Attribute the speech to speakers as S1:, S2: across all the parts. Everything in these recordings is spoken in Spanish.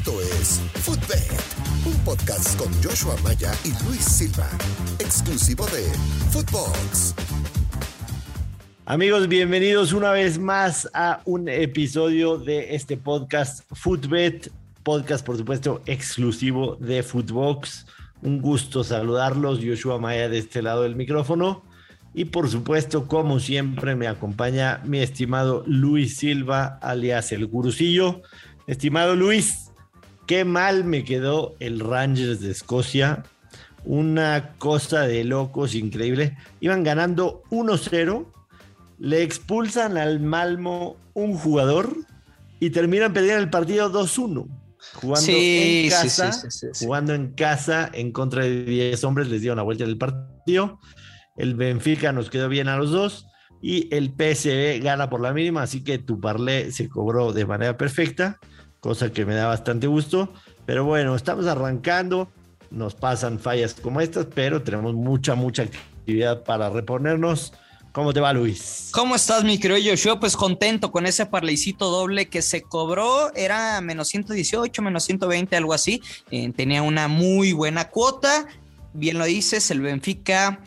S1: Esto es Footbed, un podcast con Joshua Maya y Luis Silva, exclusivo de Footbox.
S2: Amigos, bienvenidos una vez más a un episodio de este podcast Footbet, podcast por supuesto exclusivo de Footbox. Un gusto saludarlos, Joshua Maya de este lado del micrófono. Y por supuesto, como siempre, me acompaña mi estimado Luis Silva, alias el Gurusillo. Estimado Luis, qué mal me quedó el Rangers de Escocia. Una cosa de locos increíble. Iban ganando 1-0, le expulsan al Malmo un jugador y terminan perdiendo el partido 2-1. Jugando en casa, jugando en casa en contra de 10 hombres, les dio una vuelta en el partido. El Benfica nos quedó bien a los dos y el PSV gana por la mínima, así que tu parlé se cobró de manera perfecta, cosa que me da bastante gusto. Pero bueno, estamos arrancando, nos pasan fallas como estas, pero tenemos mucha, mucha actividad para reponernos. ¿Cómo te va, Luis?
S3: ¿Cómo estás, mi querido Yo Pues contento con ese parleycito doble que se cobró. Era menos 118, menos 120, algo así. Eh, tenía una muy buena cuota. Bien lo dices, el Benfica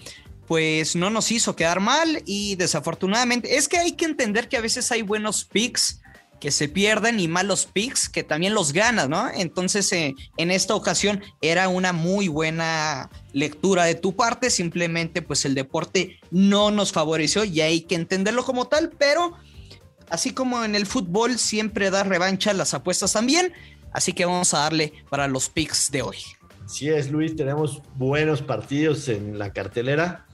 S3: pues no nos hizo quedar mal y desafortunadamente es que hay que entender que a veces hay buenos picks que se pierden y malos picks que también los ganas, ¿no? Entonces, eh, en esta ocasión era una muy buena lectura de tu parte, simplemente pues el deporte no nos favoreció y hay que entenderlo como tal, pero así como en el fútbol siempre da revancha, las apuestas también, así que vamos a darle para los picks de hoy.
S2: Sí es, Luis, tenemos buenos partidos en la cartelera.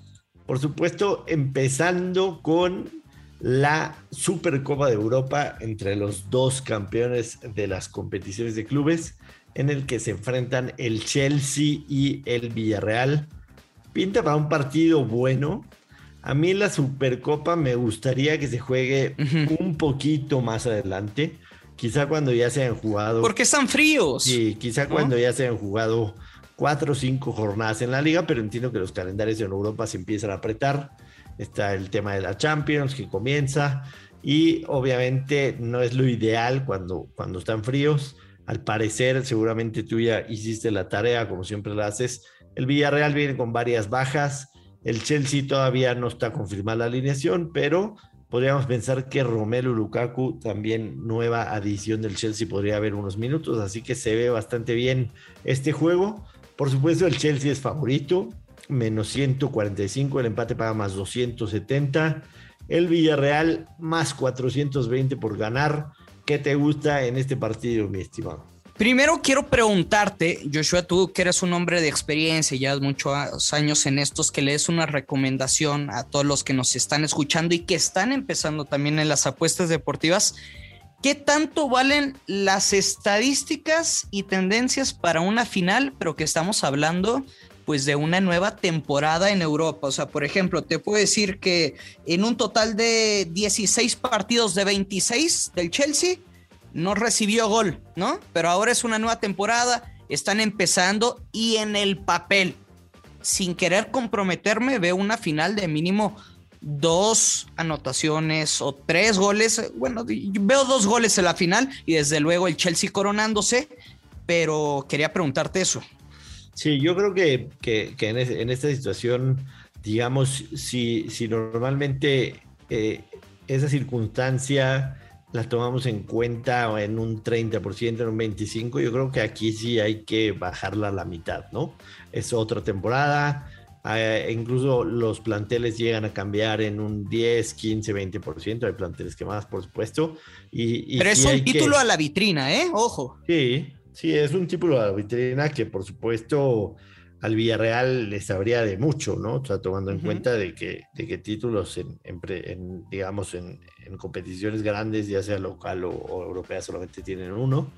S2: Por supuesto, empezando con la Supercopa de Europa entre los dos campeones de las competiciones de clubes, en el que se enfrentan el Chelsea y el Villarreal. Pinta para un partido bueno. A mí la Supercopa me gustaría que se juegue un poquito más adelante. Quizá cuando ya se hayan jugado.
S3: Porque están fríos.
S2: Sí, quizá cuando ya se hayan jugado cuatro o cinco jornadas en la liga, pero entiendo que los calendarios en Europa se empiezan a apretar. Está el tema de la Champions que comienza y obviamente no es lo ideal cuando, cuando están fríos. Al parecer, seguramente tú ya hiciste la tarea como siempre la haces. El Villarreal viene con varias bajas. El Chelsea todavía no está confirmada la alineación, pero podríamos pensar que Romelu Lukaku, también nueva adición del Chelsea, podría haber unos minutos. Así que se ve bastante bien este juego. Por supuesto, el Chelsea es favorito, menos 145, el empate paga más 270, el Villarreal más 420 por ganar. ¿Qué te gusta en este partido, mi estimado?
S3: Primero quiero preguntarte, Joshua, tú que eres un hombre de experiencia, ya muchos años en estos, que le des una recomendación a todos los que nos están escuchando y que están empezando también en las apuestas deportivas. ¿Qué tanto valen las estadísticas y tendencias para una final, pero que estamos hablando pues de una nueva temporada en Europa? O sea, por ejemplo, te puedo decir que en un total de 16 partidos de 26 del Chelsea no recibió gol, ¿no? Pero ahora es una nueva temporada, están empezando y en el papel, sin querer comprometerme, veo una final de mínimo dos anotaciones o tres goles. Bueno, veo dos goles en la final y desde luego el Chelsea coronándose, pero quería preguntarte eso.
S2: Sí, yo creo que, en, esta situación, digamos, si, si normalmente eh, esa circunstancia la tomamos en cuenta en un 30%, en un 25%, yo creo que aquí sí hay que bajarla a la mitad, ¿no? Es otra temporada, eh, incluso los planteles llegan a cambiar en un 10, 15, 20%. Hay planteles que más, por supuesto. Y,
S3: Pero es un título a la vitrina, ¿eh? Ojo.
S2: Sí, sí, es un título a la vitrina que, por supuesto, al Villarreal les habría de mucho, ¿no? O sea, tomando en cuenta de que, de que títulos en, digamos, en, competiciones grandes, ya sea local o, europea, solamente tienen uno.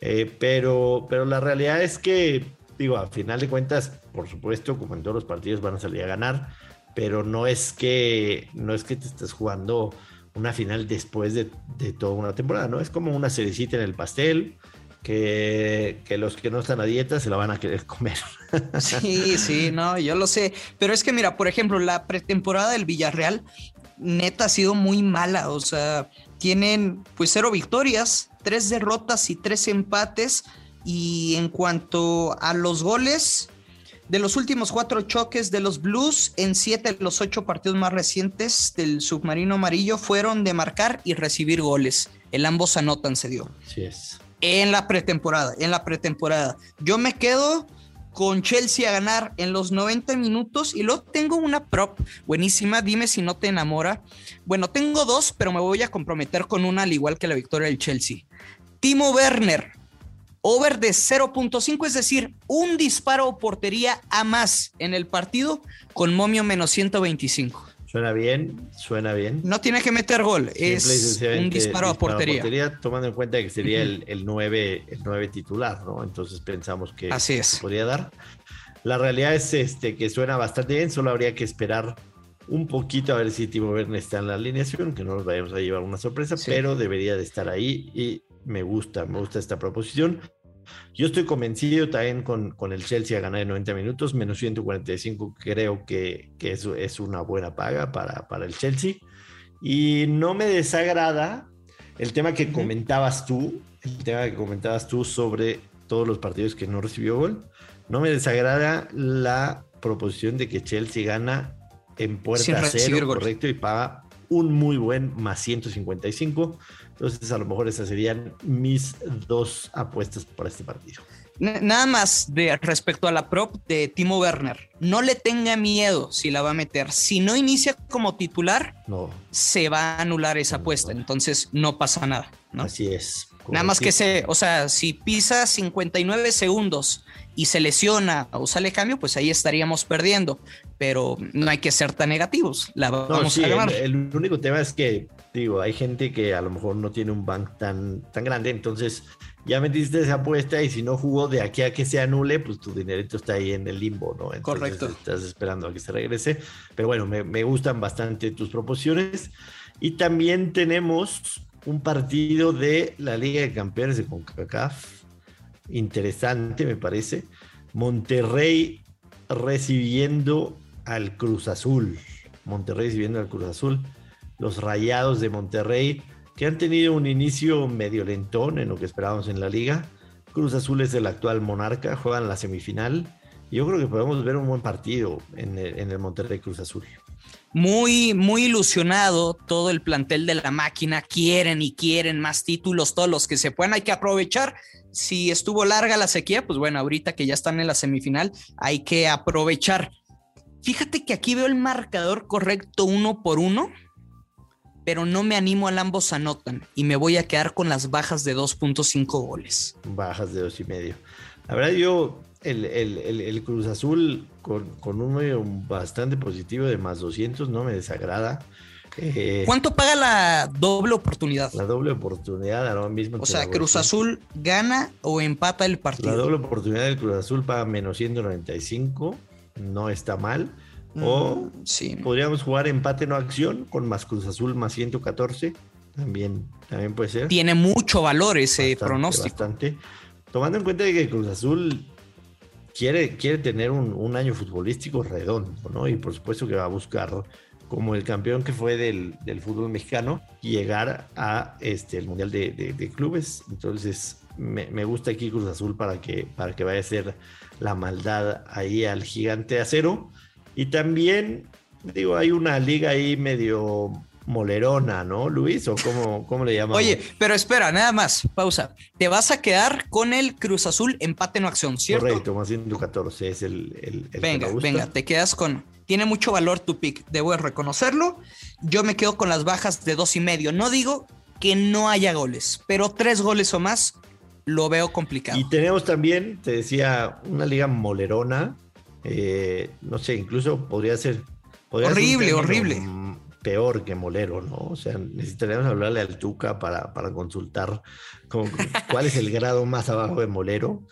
S2: Eh, pero, pero la realidad es que digo, a final de cuentas, por supuesto, como en todos los partidos van a salir a ganar, pero no es que, no es que te estés jugando una final después de, toda una temporada, ¿no? Es como una cerecita en el pastel. Que, que, los que no están a dieta se la van a querer comer.
S3: Sí, sí, no, yo lo sé. Pero es que, mira, por ejemplo, la pretemporada del Villarreal neta ha sido muy mala. O sea, tienen pues cero victorias, tres derrotas y tres empates. Y en cuanto a los goles, de los últimos cuatro choques de los Blues, en siete de los ocho partidos más recientes del submarino amarillo fueron de marcar y recibir goles. El ambos anotan se dio.
S2: Sí es.
S3: En la pretemporada, en la pretemporada. Yo me quedo con Chelsea a ganar en los 90 minutos y luego tengo una prop buenísima, dime si no te enamora. Bueno, tengo dos, pero me voy a comprometer con una al igual que la victoria del Chelsea. Timo Werner, over de 0.5, es decir, un disparo o portería a más en el partido con momio menos 125.
S2: Suena bien, suena bien.
S3: No tiene que meter gol, es un disparo, a portería.
S2: Tomando en cuenta que sería el, el, 9, el 9 titular, ¿no? Entonces pensamos que
S3: Así
S2: se podría dar. La realidad es este, que suena bastante bien, solo habría que esperar un poquito a ver si Timo Werner está en la alineación, que no nos vayamos a llevar una sorpresa, pero debería de estar ahí y me gusta, me gusta esta proposición. Yo estoy convencido también con, con el Chelsea a ganar en 90 minutos, menos 145 creo que, que eso es una buena paga para, para el Chelsea. Y no me desagrada el tema que comentabas tú, el tema que comentabas tú sobre todos los partidos que no recibió gol. No me desagrada la proposición de que Chelsea gana en puerta cero, correcto, y paga un muy buen más 155. Entonces, a lo mejor esas serían mis dos apuestas para este partido.
S3: Nada más de respecto a la prop de Timo Werner. No le tenga miedo si la va a meter. Si no inicia como titular,
S2: no.
S3: se va a anular esa apuesta. Entonces no pasa nada. ¿no?
S2: Así es.
S3: Nada más que se, o sea, si pisa 59 segundos y se lesiona o sale cambio, pues ahí estaríamos perdiendo. Pero no hay que ser tan negativos. La vamos a ganar.
S2: El, el, único tema es que, digo, hay gente que a lo mejor no tiene un bank tan, tan grande, entonces ya metiste esa apuesta y si no jugó de aquí a que se anule, pues tu dinerito está ahí en el limbo, ¿no? Entonces,
S3: Correcto.
S2: Estás esperando a que se regrese. Pero bueno, me, me gustan bastante tus proposiciones. Y también tenemos un partido de la Liga de Campeones de CONCACAF. Interesante, me parece. Monterrey recibiendo al Cruz Azul. Monterrey recibiendo al Cruz Azul. Los Rayados de Monterrey, que han tenido un inicio medio lentón en lo que esperábamos en la liga. Cruz Azul es el actual monarca, juegan la semifinal. Yo creo que podemos ver un buen partido en el, en el Monterrey Cruz Azul
S3: muy, muy ilusionado todo el plantel de la máquina. Quieren y quieren más títulos, todos los que se puedan. Hay que aprovechar. Si estuvo larga la sequía, pues bueno, ahorita que ya están en la semifinal, hay que aprovechar. Fíjate que aquí veo el marcador correcto uno por uno, pero no me animo al ambos anotan y me voy a quedar con las bajas de 2.5 goles.
S2: Bajas de dos y medio. La verdad, yo el, el, el, el, Cruz Azul con, con un medio bastante positivo de más 200 no me desagrada.
S3: Eh, ¿Cuánto paga la doble oportunidad?
S2: La doble oportunidad ahora mismo.
S3: O sea, Cruz Azul gana o empata el partido.
S2: La doble oportunidad del Cruz Azul paga menos 195, no está mal. O
S3: Mm, sí.
S2: podríamos jugar empate no acción con más Cruz Azul más 114. También, también puede ser.
S3: Tiene mucho valor ese
S2: Bastante,
S3: pronóstico.
S2: Bastante. Tomando en cuenta que Cruz Azul quiere, quiere tener un, año futbolístico redondo, ¿no? Y por supuesto que va a buscar, como el campeón que fue del, fútbol mexicano, llegar a este, el Mundial de, Clubes. Entonces, me, gusta aquí Cruz Azul para que, para que vaya a hacer la maldad ahí al gigante acero. Y también, digo, hay una liga ahí medio molerona, ¿no, Luis? ¿O cómo, cómo le llamamos?
S3: Oye, pero espera, nada más, pausa. Te vas a quedar con el Cruz Azul empate no acción, ¿cierto?
S2: Correcto, más 114 es el, el, el
S3: Venga, venga, te quedas con... Tiene mucho valor tu pick, debo reconocerlo. Yo me quedo con las bajas de dos y medio. No digo que no haya goles, pero tres goles o más lo veo complicado.
S2: Y tenemos también, te decía, una liga molerona. Eh, no sé, incluso podría ser... Podría
S3: horrible,
S2: ser
S3: horrible
S2: peor que Molero, ¿no? O sea, necesitaríamos hablarle al Tuca para, para consultar con, cuál es el grado más abajo de Molero.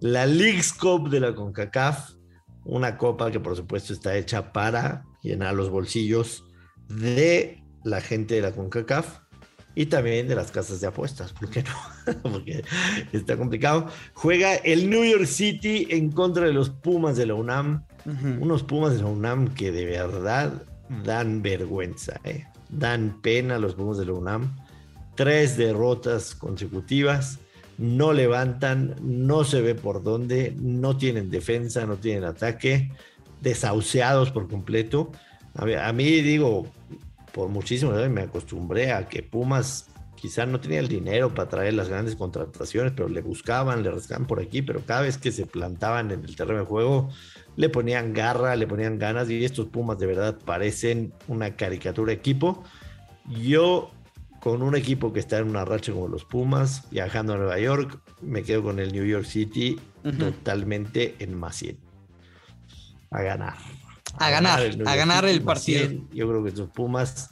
S2: La League's Cup de la CONCACAF, una copa que por supuesto está hecha para llenar los bolsillos de la gente de la CONCACAF y también de las casas de apuestas, ¿por qué no? Porque está complicado. Juega el New York City en contra de los Pumas de la UNAM, uh -huh. unos Pumas de la UNAM que de verdad dan vergüenza, ¿eh? dan pena los Pumas de la UNAM. tres derrotas consecutivas, no levantan, no se ve por dónde, no tienen defensa, no tienen ataque, desahuciados por completo. A mí, digo, por muchísimo me acostumbré a que Pumas quizá no tenía el dinero para traer las grandes contrataciones, pero le buscaban, le rascaban por aquí, pero cada vez que se plantaban en el terreno de juego, le ponían garra, le ponían ganas y estos Pumas de verdad parecen una caricatura equipo. Yo con un equipo que está en una racha como los Pumas, viajando a Nueva York, me quedo con el New York City totalmente en más 100. A ganar.
S3: A, ganar, a ganar el partido.
S2: Yo creo que estos Pumas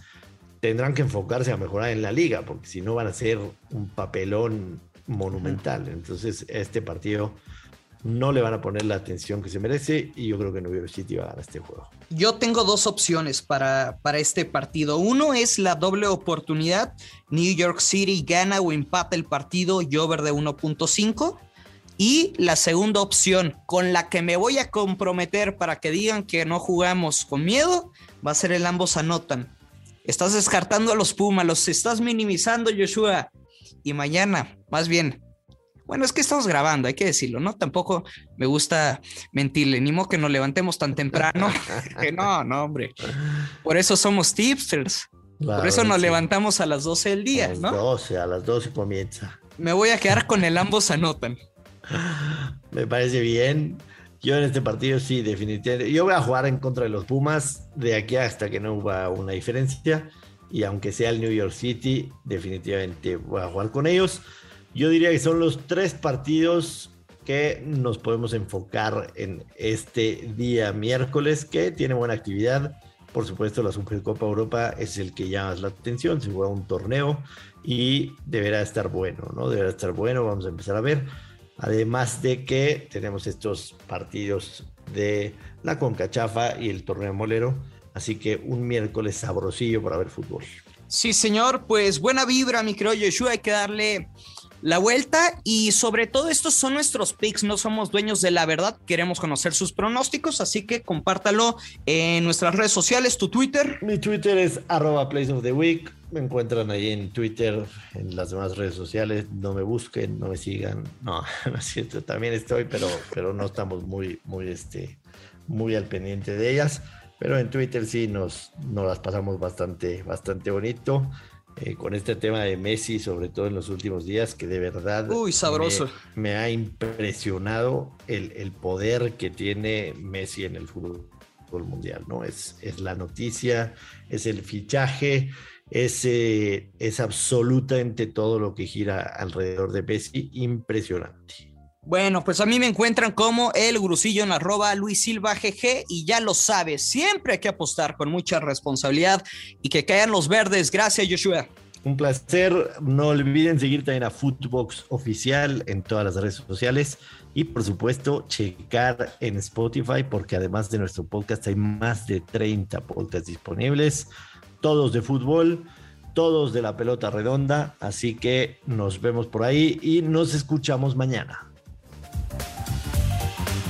S2: tendrán que enfocarse a mejorar en la liga, porque si no van a ser un papelón monumental. Entonces, este partido no le van a poner la atención que se merece y yo creo que New York City va a ganar este juego.
S3: Yo tengo dos opciones para, para este partido. Uno es la doble oportunidad. New York City gana o empata el partido y over de 1.5. Y la segunda opción, con la que me voy a comprometer para que digan que no jugamos con miedo, va a ser el ambos anotan. Estás descartando a los Pumas, los estás minimizando, Joshua. Y mañana, más bien, bueno, es que estamos grabando, hay que decirlo, ¿no? Tampoco me gusta mentirle, ni modo que nos levantemos tan temprano. que no, no, hombre. Por eso somos tipsters. Por eso nos levantamos a las 12 del día,
S2: a las
S3: ¿no?
S2: 12, a las 12 comienza.
S3: Me voy a quedar con el ambos anotan.
S2: Me parece bien. Yo en este partido sí, definitivamente. Yo voy a jugar en contra de los Pumas de aquí hasta que no huba una diferencia. Y aunque sea el New York City, definitivamente voy a jugar con ellos. Yo diría que son los tres partidos que nos podemos enfocar en este día miércoles, que tiene buena actividad. Por supuesto, la Supercopa Europa es el que llama la atención. Se juega un torneo y deberá estar bueno, ¿no? Deberá estar bueno. Vamos a empezar a ver. Además de que tenemos estos partidos de la Concachafa y el torneo molero. Así que un miércoles sabrosillo para ver fútbol.
S3: Sí, señor, pues buena vibra, mi creo Yoshua. Hay que darle la vuelta y sobre todo estos son nuestros picks, no somos dueños de la verdad, queremos conocer sus pronósticos, así que compártalo en nuestras redes sociales, tu Twitter.
S2: Mi Twitter es arroba place of the week, me encuentran ahí en Twitter, en las demás redes sociales, no me busquen, no me sigan, no, no es cierto, también estoy, pero, pero no estamos muy, muy, este, muy al pendiente de ellas, pero en Twitter sí nos, nos las pasamos bastante, bastante bonito. Eh, con este tema de Messi, sobre todo en los últimos días, que de verdad
S3: Uy, sabroso.
S2: Me, ha impresionado el, poder que tiene Messi en el fútbol, mundial, ¿no? Es, es la noticia, es el fichaje, es, eh, es absolutamente todo lo que gira alrededor de Messi, impresionante.
S3: Bueno, pues a mí me encuentran como el grusillo en arroba Luis Silva GG y ya lo sabes, siempre hay que apostar con mucha responsabilidad y que caigan los verdes. Gracias, Joshua.
S2: Un placer. No olviden seguir también a Footbox Oficial en todas las redes sociales y por supuesto checar en Spotify porque además de nuestro podcast hay más de 30 podcasts disponibles, todos de fútbol, todos de la pelota redonda, así que nos vemos por ahí y nos escuchamos mañana.